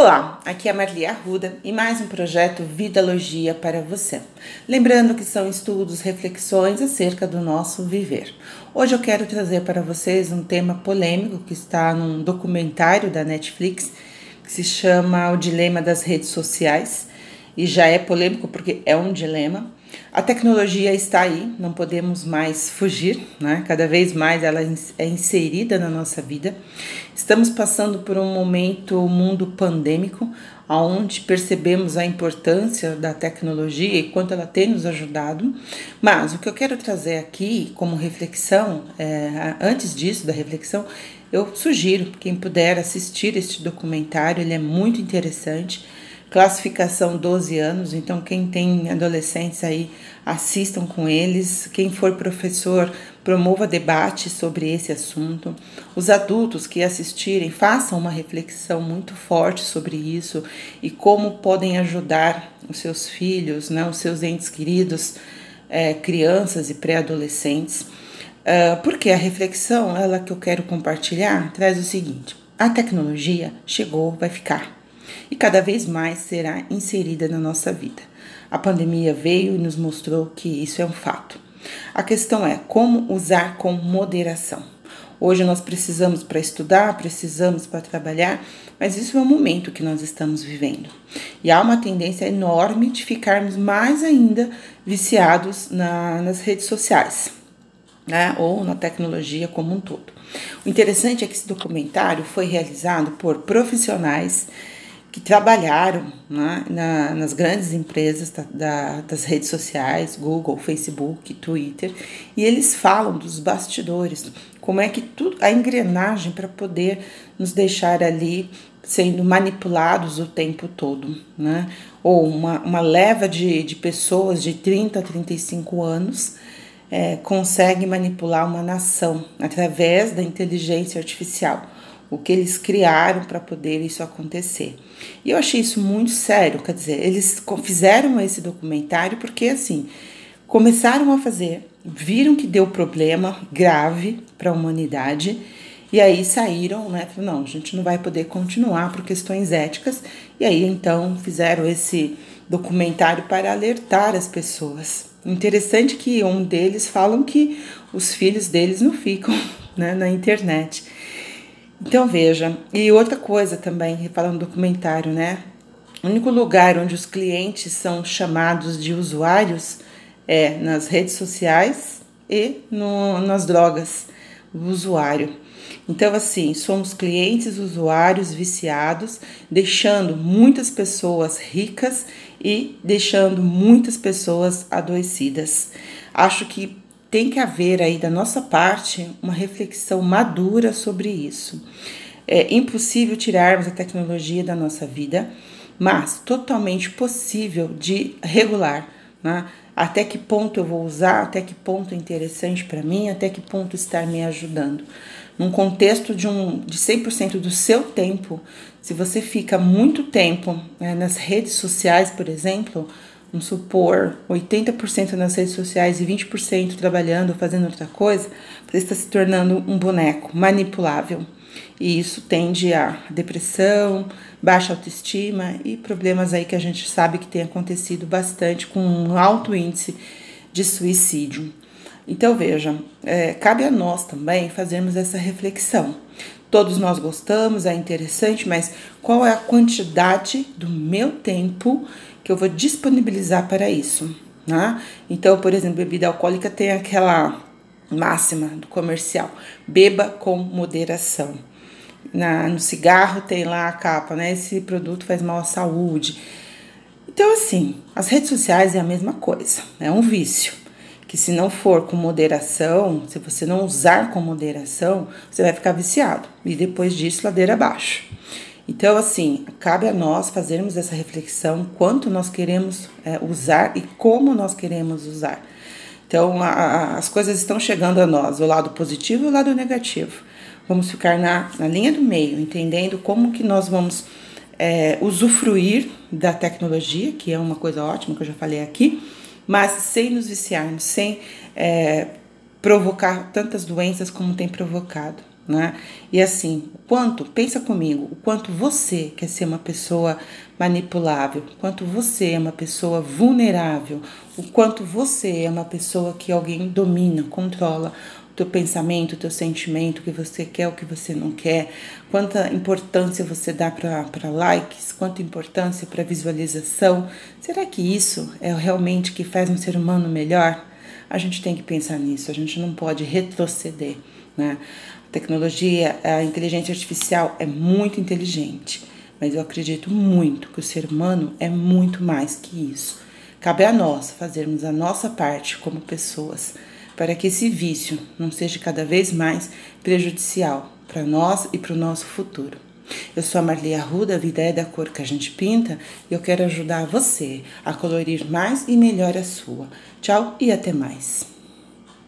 Olá, aqui é a Marli Arruda e mais um projeto Vidalogia para você. Lembrando que são estudos, reflexões acerca do nosso viver. Hoje eu quero trazer para vocês um tema polêmico que está num documentário da Netflix que se chama O Dilema das Redes Sociais e já é polêmico porque é um dilema. A tecnologia está aí, não podemos mais fugir, né? cada vez mais ela é inserida na nossa vida. Estamos passando por um momento, um mundo pandêmico, onde percebemos a importância da tecnologia e quanto ela tem nos ajudado. Mas o que eu quero trazer aqui como reflexão, é, antes disso, da reflexão, eu sugiro quem puder assistir este documentário, ele é muito interessante classificação 12 anos, então quem tem adolescentes aí, assistam com eles. Quem for professor, promova debate sobre esse assunto. Os adultos que assistirem, façam uma reflexão muito forte sobre isso e como podem ajudar os seus filhos, né, os seus entes queridos, é, crianças e pré-adolescentes. Uh, porque a reflexão, ela que eu quero compartilhar, traz o seguinte: a tecnologia chegou, vai ficar e cada vez mais será inserida na nossa vida. A pandemia veio e nos mostrou que isso é um fato. A questão é como usar com moderação. Hoje nós precisamos para estudar, precisamos para trabalhar, mas isso é o momento que nós estamos vivendo. E há uma tendência enorme de ficarmos mais ainda viciados na, nas redes sociais, né? ou na tecnologia como um todo. O interessante é que esse documentário foi realizado por profissionais que trabalharam né, na, nas grandes empresas da, da, das redes sociais, Google, Facebook, Twitter, e eles falam dos bastidores, como é que tudo, a engrenagem para poder nos deixar ali sendo manipulados o tempo todo, né? Ou uma, uma leva de, de pessoas de 30 a 35 anos é, consegue manipular uma nação através da inteligência artificial o que eles criaram para poder isso acontecer. E eu achei isso muito sério, quer dizer, eles fizeram esse documentário porque assim, começaram a fazer, viram que deu problema grave para a humanidade e aí saíram, né? Não, a gente não vai poder continuar por questões éticas. E aí então fizeram esse documentário para alertar as pessoas. Interessante que um deles falam que os filhos deles não ficam né, na internet. Então veja, e outra coisa também, falando no documentário, né? O único lugar onde os clientes são chamados de usuários é nas redes sociais e no, nas drogas, o usuário. Então, assim, somos clientes, usuários viciados, deixando muitas pessoas ricas e deixando muitas pessoas adoecidas. Acho que tem que haver aí da nossa parte uma reflexão madura sobre isso. É impossível tirarmos a tecnologia da nossa vida, mas totalmente possível de regular. Né? Até que ponto eu vou usar, até que ponto é interessante para mim, até que ponto está me ajudando. Num contexto de, um, de 100% do seu tempo, se você fica muito tempo né, nas redes sociais, por exemplo, vamos supor, 80% nas redes sociais e 20% trabalhando fazendo outra coisa, você está se tornando um boneco manipulável. E isso tende a depressão, baixa autoestima e problemas aí que a gente sabe que tem acontecido bastante com um alto índice de suicídio. Então veja, é, cabe a nós também fazermos essa reflexão. Todos nós gostamos, é interessante, mas qual é a quantidade do meu tempo que eu vou disponibilizar para isso. Né? Então, por exemplo, bebida alcoólica tem aquela máxima do comercial: beba com moderação. Na, no cigarro tem lá a capa, né? Esse produto faz mal à saúde. Então, assim, as redes sociais é a mesma coisa, é um vício. Que se não for com moderação, se você não usar com moderação, você vai ficar viciado. E depois disso, ladeira abaixo. Então, assim, cabe a nós fazermos essa reflexão quanto nós queremos é, usar e como nós queremos usar. Então, a, a, as coisas estão chegando a nós, o lado positivo e o lado negativo. Vamos ficar na, na linha do meio, entendendo como que nós vamos é, usufruir da tecnologia, que é uma coisa ótima que eu já falei aqui, mas sem nos viciarmos, sem é, provocar tantas doenças como tem provocado. né? E assim, quanto, pensa comigo, o quanto você quer ser uma pessoa manipulável, o quanto você é uma pessoa vulnerável, o quanto você é uma pessoa que alguém domina, controla teu pensamento, teu sentimento, o que você quer, o que você não quer, quanta importância você dá para likes, quanta importância para visualização. Será que isso é realmente que faz um ser humano melhor? A gente tem que pensar nisso, a gente não pode retroceder, né? A tecnologia, a inteligência artificial é muito inteligente, mas eu acredito muito que o ser humano é muito mais que isso. Cabe a nós fazermos a nossa parte como pessoas para que esse vício não seja cada vez mais prejudicial para nós e para o nosso futuro. Eu sou a Marli Arruda, a vida é da cor que a gente pinta e eu quero ajudar você a colorir mais e melhor a sua. Tchau e até mais.